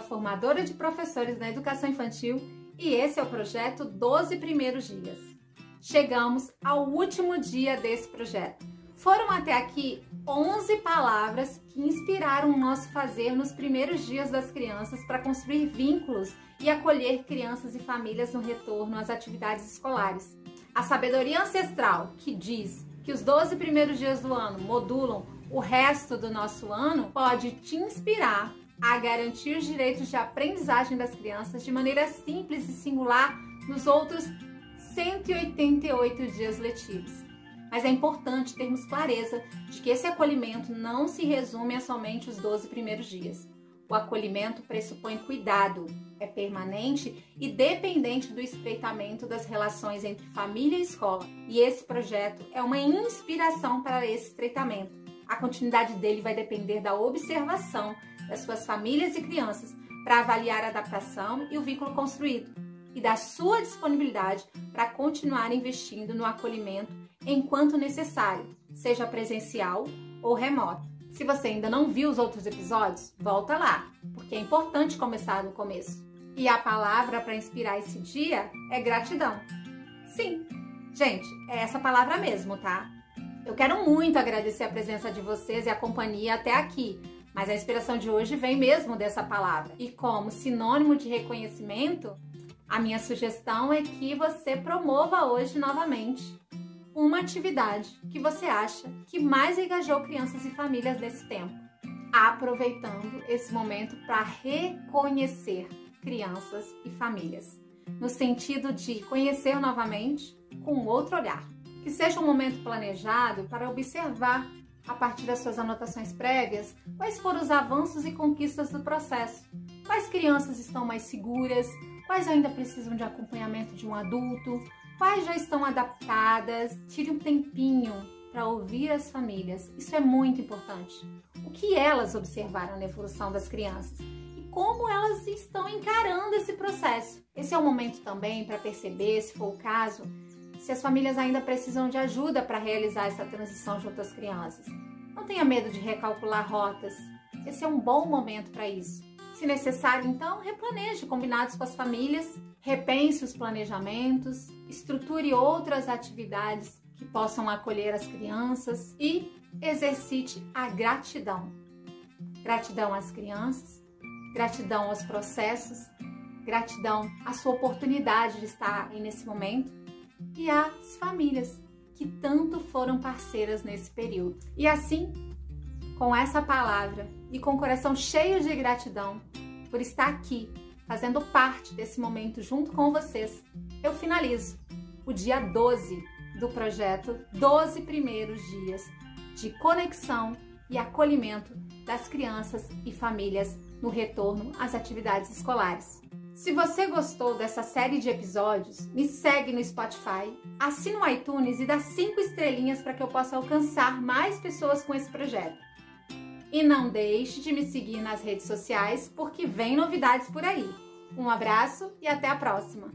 formadora de professores na educação infantil e esse é o projeto 12 Primeiros Dias. Chegamos ao último dia desse projeto. Foram até aqui 11 palavras que inspiraram o nosso fazer nos primeiros dias das crianças para construir vínculos e acolher crianças e famílias no retorno às atividades escolares. A sabedoria ancestral, que diz que os 12 primeiros dias do ano modulam o resto do nosso ano, pode te inspirar a garantir os direitos de aprendizagem das crianças de maneira simples e singular nos outros 188 dias letivos. Mas é importante termos clareza de que esse acolhimento não se resume a somente os 12 primeiros dias. O acolhimento pressupõe cuidado, é permanente e dependente do estreitamento das relações entre família e escola. E esse projeto é uma inspiração para esse estreitamento. A continuidade dele vai depender da observação das suas famílias e crianças para avaliar a adaptação e o vínculo construído e da sua disponibilidade para continuar investindo no acolhimento enquanto necessário, seja presencial ou remoto. Se você ainda não viu os outros episódios, volta lá, porque é importante começar no começo. E a palavra para inspirar esse dia é gratidão. Sim, gente, é essa palavra mesmo, tá? Eu quero muito agradecer a presença de vocês e a companhia até aqui, mas a inspiração de hoje vem mesmo dessa palavra. E como sinônimo de reconhecimento, a minha sugestão é que você promova hoje novamente uma atividade que você acha que mais engajou crianças e famílias nesse tempo, aproveitando esse momento para reconhecer crianças e famílias, no sentido de conhecer novamente com outro olhar. Que seja um momento planejado para observar, a partir das suas anotações prévias, quais foram os avanços e conquistas do processo. Quais crianças estão mais seguras, quais ainda precisam de acompanhamento de um adulto, Quais já estão adaptadas? Tire um tempinho para ouvir as famílias. Isso é muito importante. O que elas observaram na evolução das crianças e como elas estão encarando esse processo. Esse é o momento também para perceber, se for o caso, se as famílias ainda precisam de ajuda para realizar essa transição junto às crianças. Não tenha medo de recalcular rotas. Esse é um bom momento para isso. Se necessário, então, replaneje combinados com as famílias, repense os planejamentos, estruture outras atividades que possam acolher as crianças e exercite a gratidão. Gratidão às crianças, gratidão aos processos, gratidão à sua oportunidade de estar nesse momento e às famílias que tanto foram parceiras nesse período. E assim, com essa palavra e com o coração cheio de gratidão por estar aqui, fazendo parte desse momento junto com vocês, eu finalizo o dia 12 do projeto 12 primeiros dias de conexão e acolhimento das crianças e famílias no retorno às atividades escolares. Se você gostou dessa série de episódios, me segue no Spotify, assina o iTunes e dá cinco estrelinhas para que eu possa alcançar mais pessoas com esse projeto. E não deixe de me seguir nas redes sociais porque vem novidades por aí. Um abraço e até a próxima!